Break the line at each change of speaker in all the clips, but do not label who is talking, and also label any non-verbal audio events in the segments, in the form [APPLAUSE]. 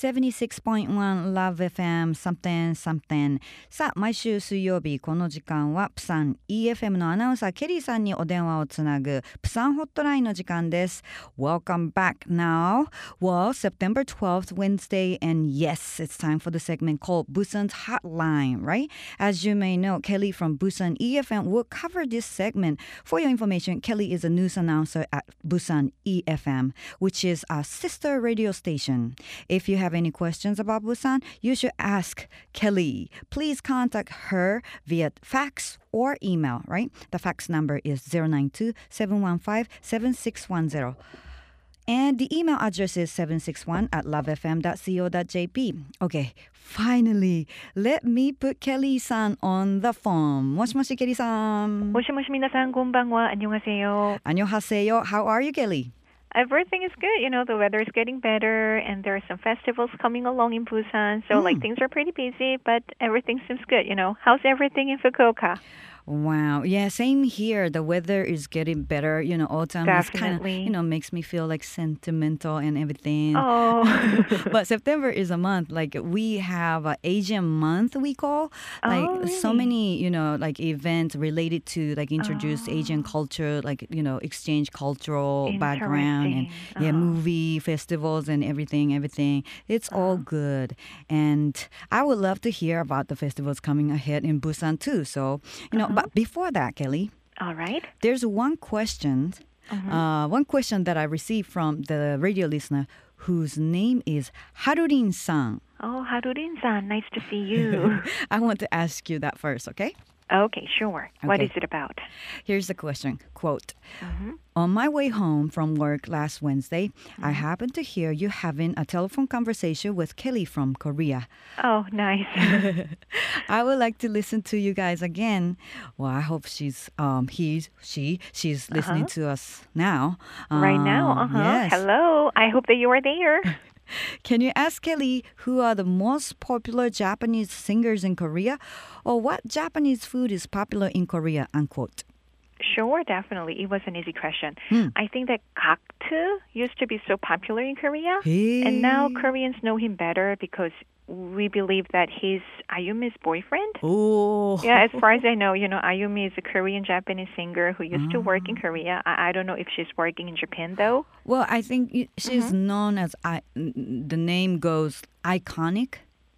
76.1 Love FM something something さあ毎週水曜日この時間はプサン EFM のアナウンサーケリーさんにお電話をつなぐプサンホットラインの時間です Welcome back now Well September 12th Wednesday and yes it's time for the segment called Busan's Hotline right As you may know Kelly from Busan EFM will cover this segment for your information Kelly is a news announcer at Busan EFM which is a sister radio station if you have have any questions about Busan, you should ask Kelly. Please contact her via fax or email, right? The fax number is 092 715 7610. And the email address is 761 at lovefm.co.jp. Okay, finally, let me put Kelly san on the phone.
모시모시 Kelly san. 모시모시 minasan, 곤방와 안녕하세요.
안녕하세요. How are you, Kelly?
Everything is good. You know, the weather is getting better and there are some festivals coming along in Busan. So like mm. things are pretty busy, but everything seems good, you know. How's everything in Fukuoka?
Wow. Yeah, same here. The weather is getting better. You know, autumn is kind of, you know, makes me feel like sentimental and everything.
Oh. [LAUGHS]
but [LAUGHS] September is a month. Like we have a Asian month we call. Like
Oh,
so many, you know, like events related to like introduce Asian culture, like, you know, exchange cultural background and yeah,
Uh-huh.
movie festivals and everything, everything. It's all
Uh-huh.
good. And I would love to hear about the festivals coming ahead in Busan too. So, you know. But before that, Kelly,
All right.
there's one question,
Mm-hmm.
uh, one question that I received from the radio listener whose name is Harurin san.
Oh, Harurin-san, nice to see you. [LAUGHS]
I want to ask you that first, okay?
Okay, sure. What
Okay.
is it about?
Here's the question quote
Mhm.
On my way home from work last Wednesday,
Mm-hmm.
I happened to hear you having a telephone conversation with Kelly from Korea.
Oh, nice. [LAUGHS] [LAUGHS]
I would like to listen to you guys again. Well, I hope she's um he's she she's listening to us now.
Uh-huh. right now.
Um,
Uh-huh.
Yes.
Hello. I hope that you are there. [LAUGHS] [LAUGHS]
Can you ask Kelly who are the most popular Japanese singers in Korea, or what Japanese food is popular in Korea? Unquote.
Sure, definitely. It was an easy question.
Hmm.
I think that Gackt used to be so popular in Korea.
Hey.
And now Koreans know him better because we believe that he's Ayumi's boyfriend.
Oh.
Yeah, as far as [LAUGHS] I know, you know, Ayumi is a Korean Japanese singer who used to work in
Ah.
Korea. I, I don't know if she's working in Japan though.
Well, I think she's
Mm-hmm.
known as I. The name goes ICONIQ.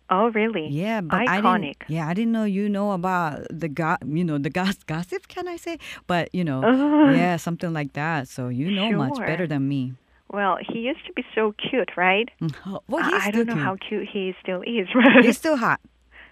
Oh, really?
Yeah, but I
ICONIQ.
didn't. Yeah, I didn't know you know about the go, You know the gos- gossip. Can I say? But you know, [LAUGHS] yeah, something like that. So you know much better than me.
Well, he used to be so cute, right?
Well,
I-
he's
I
still
don't know
cute.
how cute he still is, [LAUGHS] right?
He's still hot.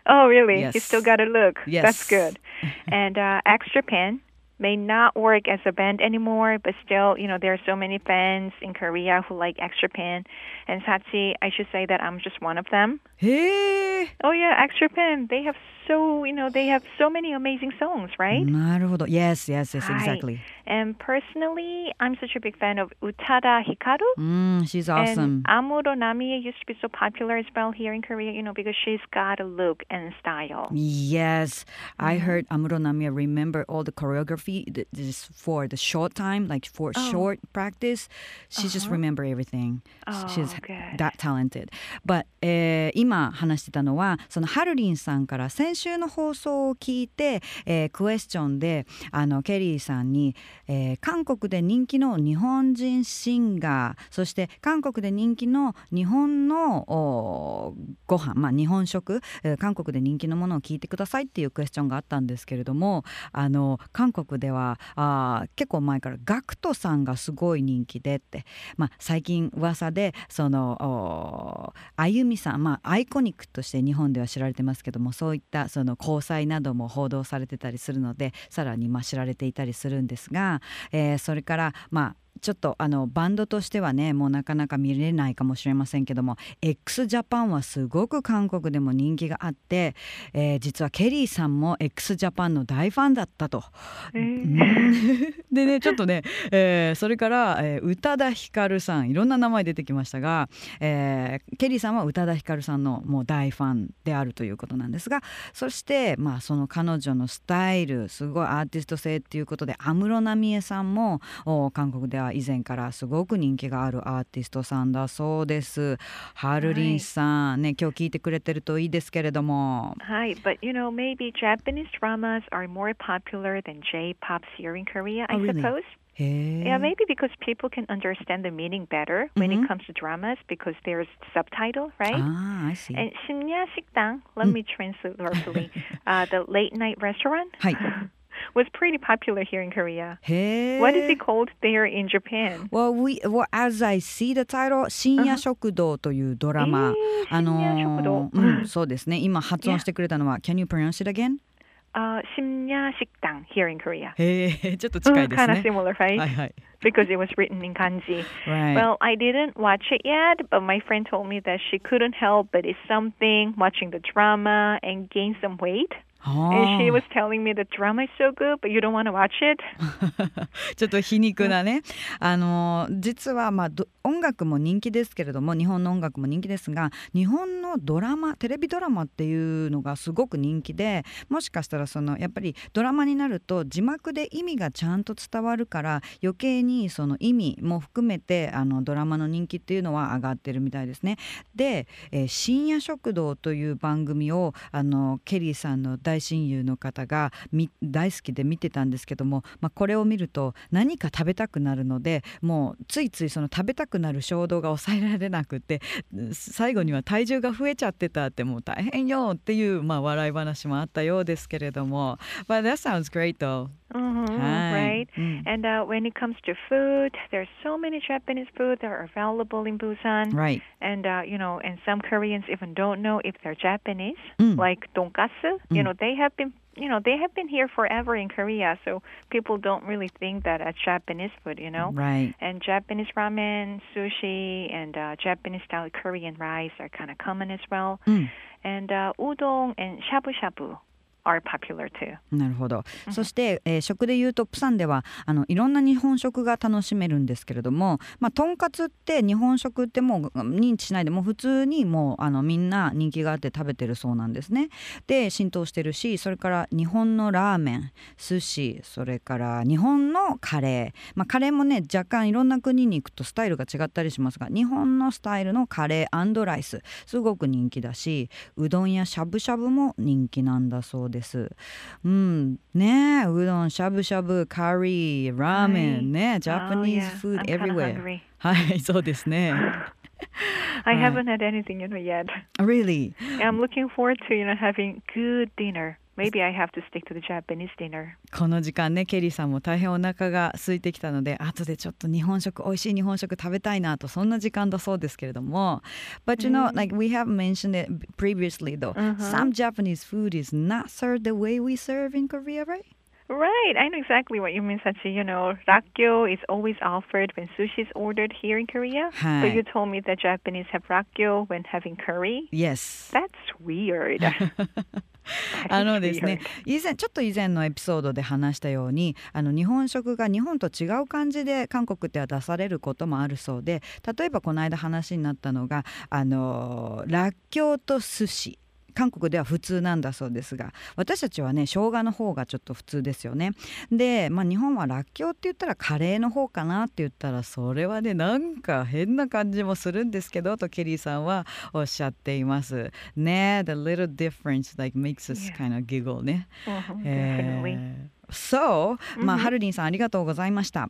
Oh, really?
Yes.
You still got a look.
Yes.
That's good. [LAUGHS] and uh, X Japan may not work as a band anymore, but still, you know, there are so many fans in Korea who like X Japan. And Sachi, I should say that I'm just one of them.
Hey.
Oh yeah, X Japan. They have so, you know, they have so many amazing songs, right?
なるほど. Yes, yes, yes,
Right.
exactly.
And personally, I'm such a big fan of Utada Hikaru.
Mm, she's awesome.
And Amuro Namie used to be so popular as well here in Korea, you know, because she's got a look and style.
Yes, I
Mm-hmm.
heard Amuro Namiya remember all the choreography th- this for the short time, like for
Oh.
short practice. She just remember everything.
Oh,
She's
good.
that talented. But、えー今話してたのはそのハルリンさんから先週 eh, 週の放送を聞いて、えークエスチョンであのケリーさんに、えー韓国で人気の日本人シンガーそして韓国で人気の日本のご飯まあ日本食、えー韓国で人気のものを聞いてくださいっていうクエスチョンがあったんですけれどもあの韓国ではあ結構前からガクトさんがすごい人気でって、まあ、最近噂でそのあゆみさん、まあ、アイコニックとして日本では知られてますけどもそういったその交際なども報道されてたりするのでさらにまあ知られていたりするんですが、えーそれからまあちょっとあのバンドとしてはねもうなかなか見れないかもしれませんけども x ジャパンはすごく韓国でも人気があって、えー実はケリーさんも x ジャパンの大ファンだったと。[LAUGHS] でねちょっとね、えーそれから、えー宇多田ヒカルさんいろんな名前出てきましたが、えーケリーさんは宇多田ヒカルさんのもう大ファンであるということなんですがそして、まあ、その彼女のスタイルすごいアーティスト性っていうことで安室奈美恵さんもお韓国ではは以前からすごく人気があるアーティストさんだそうですハルリンさん、ね今日聞いてくれてるといいですけれども
はい but you know maybe Japanese dramas are more popular than J-pop here in Korea I
Oh, really?
suppose
へえ
Yeah, maybe because people can understand the meaning better when
Mhm.
it comes to dramas because there's subtitle, right?
ああ I see
And 심야 식당, let me translate roughly. uh, the late night restaurant
はい
was pretty popular here in Korea.
Hey.
What is it called there in Japan?
Well, we well, as I see the title, 深夜食堂というドラマ。
えー、
あの、うん、そうですね。今発音してくれたのは、Can uh-huh. mm, you pronounce it again?
Uh, あ、深夜食堂 here in Korea.
へえ、ちょっと近いですね。
Kind [LAUGHS] of
mm,
similar, right?
はいはい。
because it was written in kanji.
Right.
Well, I didn't watch it yet, but my friend told me that she couldn't help but it's something watching the drama and gain some weight.
は
And she
あ
was telling me the drama is so good, but you don't want to watch it. [LAUGHS]
ちょっと皮肉なね、あの実はまあど音楽も人気ですけれども日本の音楽も人気ですが日本のドラマテレビドラマっていうのがすごく人気でもしかしたらそのやっぱりドラマになると字幕で意味がちゃんと伝わるから余計にその意味も含めてあのドラマの人気っていうのは上がってるみたいですね。で、えー深夜食堂」という番組をあのケリーさんの大大親友の方が大好きで見てたんですけども、まあ、これを見ると何か食べたくなるのでもうついついその食べたくなる衝動が抑えられなくて最後には体重が増えちゃってたってもう大変よっていう、まあ、笑い話もあったようですけれども。But that sounds great though. Mm-hmm,
right.
Mm.
And uh, when it comes to food, there's so many Japanese food that are available in Busan.
Right.
And uh, you know, and some Koreans even don't know if they're Japanese,
mm.
like tonkatsu. You
mm.
know, they have been you know they have been here forever in Korea, so people don't really think that it's Japanese food, you know.
Right.
And Japanese ramen, sushi, and uh, Japanese style Korean rice are kind of common as well.
Mm.
And uh, udon and shabu shabu are popular too.
なるほど、そして、えー食でいうとプサンではあのいろんな日本食が楽しめるんですけれども、まあ、とんかつって日本食ってもう認知しないでもう普通にもうあのみんな人気があって食べてるそうなんですね。で浸透してるしそれから日本のラーメン寿司それから日本のカレー、まあ、カレーもね若干いろんな国に行くとスタイルが違ったりしますが日本のスタイルのカレーライスすごく人気だしうどんやしゃぶしゃぶも人気なんだそうです。うん、ねえうどんしゃぶしゃぶカリーラーメンね、ジャパニーズ
oh,
food
yeah. I'm kinda
everywhere
hungry.
はいそうですね
I
Uh, [LAUGHS] [LAUGHS]
haven't had anything, you know, yet.
Really
I'm looking forward to, you know, having good dinner. Maybe I have to stick to the Japanese dinner.
この時間ねケリーさんも大変お腹が空いてきたので後でちょっと日本食美味しい日本食食べたいなとそんな時間だそうですけれども But you know、like we have mentioned it previously though、some Japanese food is not served the way we serve in Korea right?
Right, I know exactly what you mean, Sachi. You know, rakgyo is always offered when sushi is ordered here in Korea.
Hi.
But you told me that Japanese have rakgyo when having curry.
Yes
That's weird. [LAUGHS]
あのですね.以前ちょっと以前のエピソードで話したようにあの日本食が日本と違う感じで韓国では出されることもあるそうで例えばこの間話になったのがあのらっきょうと寿司韓国では普通なんだそうですが私たちはね生姜の方がちょっと普通ですよねで、まあ、日本はらっきょうって言ったらカレーの方かなって言ったらそれはねなんか変な感じもするんですけどとケリーさんはおっしゃっていますね The little difference like makes us
Yeah.
kind of giggle ね
Mhm,
え
definitely.
ー So、まあ、ハルリンさんありがとうございました。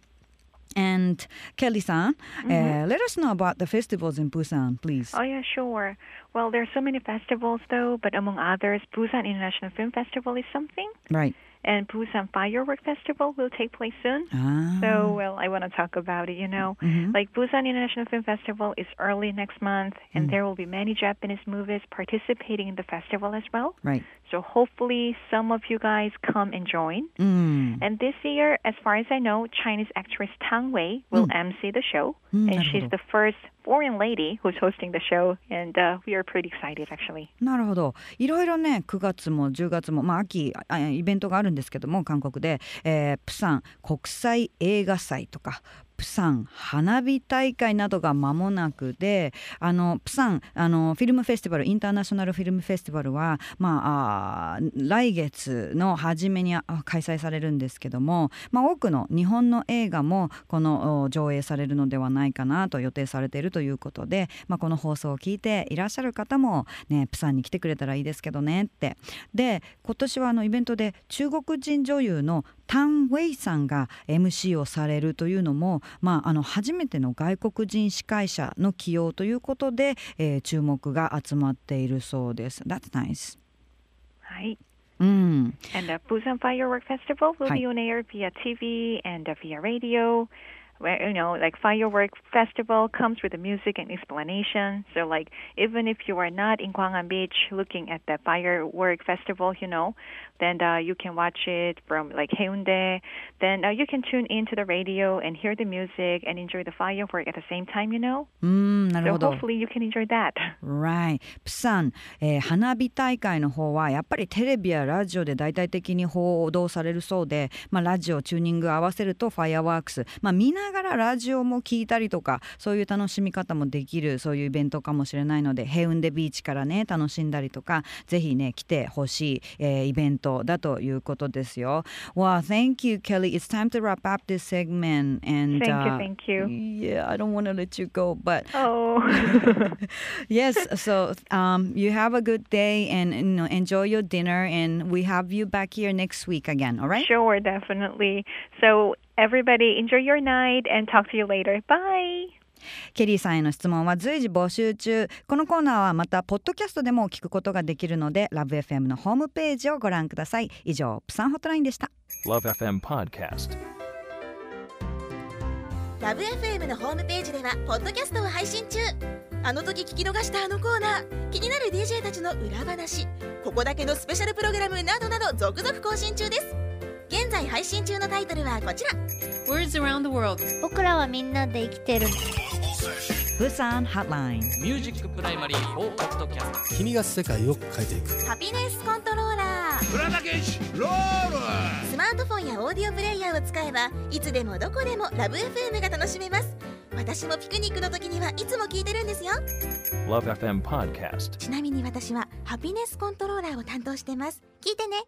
And Kelly San, mm-hmm. uh, let us know about the festivals in Busan, please.
Oh, yeah, sure. Well, there are so many festivals, though, but among others, Busan International Film Festival is something.
Right
and Busan Firework Festival will take place soon.
Ah.
So, well, I want to talk about it. You know,
mm-hmm.
like Busan International Film Festival is early next month, and mm. there will be many Japanese movies participating in the festival as well.
Right.
So, hopefully, some of you guys come and join.
Mm.
And this year, as far as I know, Chinese actress Tang Wei will mm. MC the show,
mm,
and she's the first foreign lady who's hosting the show, and uh, we are pretty excited actually.
なるほどいろいろね9月も10月も、まあ、秋あイベントがあるんですけども韓国で、えープサン国際映画祭とかプサン花火大会などが間もなくであのプサンあのフィルムフェスティバルインターナショナルフィルムフェスティバルは、まあ、あ来月の初めに開催されるんですけども、まあ、多くの日本の映画もこの上映されるのではないかなと予定されているということで、まあ、この放送を聞いていらっしゃる方も、ね、プサンに来てくれたらいいですけどねって。で今年はあのイベントで中国人女優のタン・ウェイさんが MC をされるというのも、まあ、あの初めての外国人司会者の起用ということで、えー、注目が集まっているそうです。That's nice.
はい。
Mm.
And the Busan Firework Festival will be on air via TV and via radio. where you know like firework festival comes with the music and explanation. So like even if you are not in Gwangan Beach looking at the firework festival you know then uh, you can watch it from like Haeundae. then uh, you can tune into the radio and hear the music and enjoy the firework at the same time you know?
Mm,
so hopefully you can enjoy that. [LAUGHS]
Right. プサン、えー、花火大会の方はやっぱりテレビやラジオで大々的に報道されるそうでまあラジオチューニング合わせるとファイアワークスまあみんながらラジオも聞いたりとかそういう楽しみ方もできるそういうイベントかもしれないのでヘウンデビーチからね楽しんだりとかぜひね来てほしい、えー、イベントだということですよ。Well, thank you, Kelly. It's time to wrap up this segment. And
thank you,
uh,
thank you.
Yeah, I don't want to let you go, but
oh,
yes. So um, you have a good day and you know enjoy your dinner, and we have you back here next week again. All right?
Sure, definitely. So everybody. Enjoy your night and talk to you later. Bye.
ケリーさんへの質問は随時募集中。このコーナーはまたポッドキャストでも聞くことができるのでラブ f m のホームページをご覧ください。以上プサンホットラインでした。
LoveFM Podcast
ラブ f m のホームページではポッドキャストを配信中。あの時聞き逃したあのコーナー。気になる DJ たちの裏話。ここだけのスペシャルプログラムなどなど続々更新中です現在配信中のタイトルはこちら。
Words around the world.
僕らはみんなで生きてる。
プサンハッライン
ミュージックプライマリー4ポッドキャスト
君が世界を変えていく。
ハピネスコントローラー。
浦田健ロール。
スマートフォンやオーディオプレイヤーを使えばいつでもどこでもラブ FM が楽しめます。私もピクニックの時にはいつも聞いてるんですよ。
LoveFM Podcast.
ちなみに私はハピネスコントローラーを担当してます。聞いてね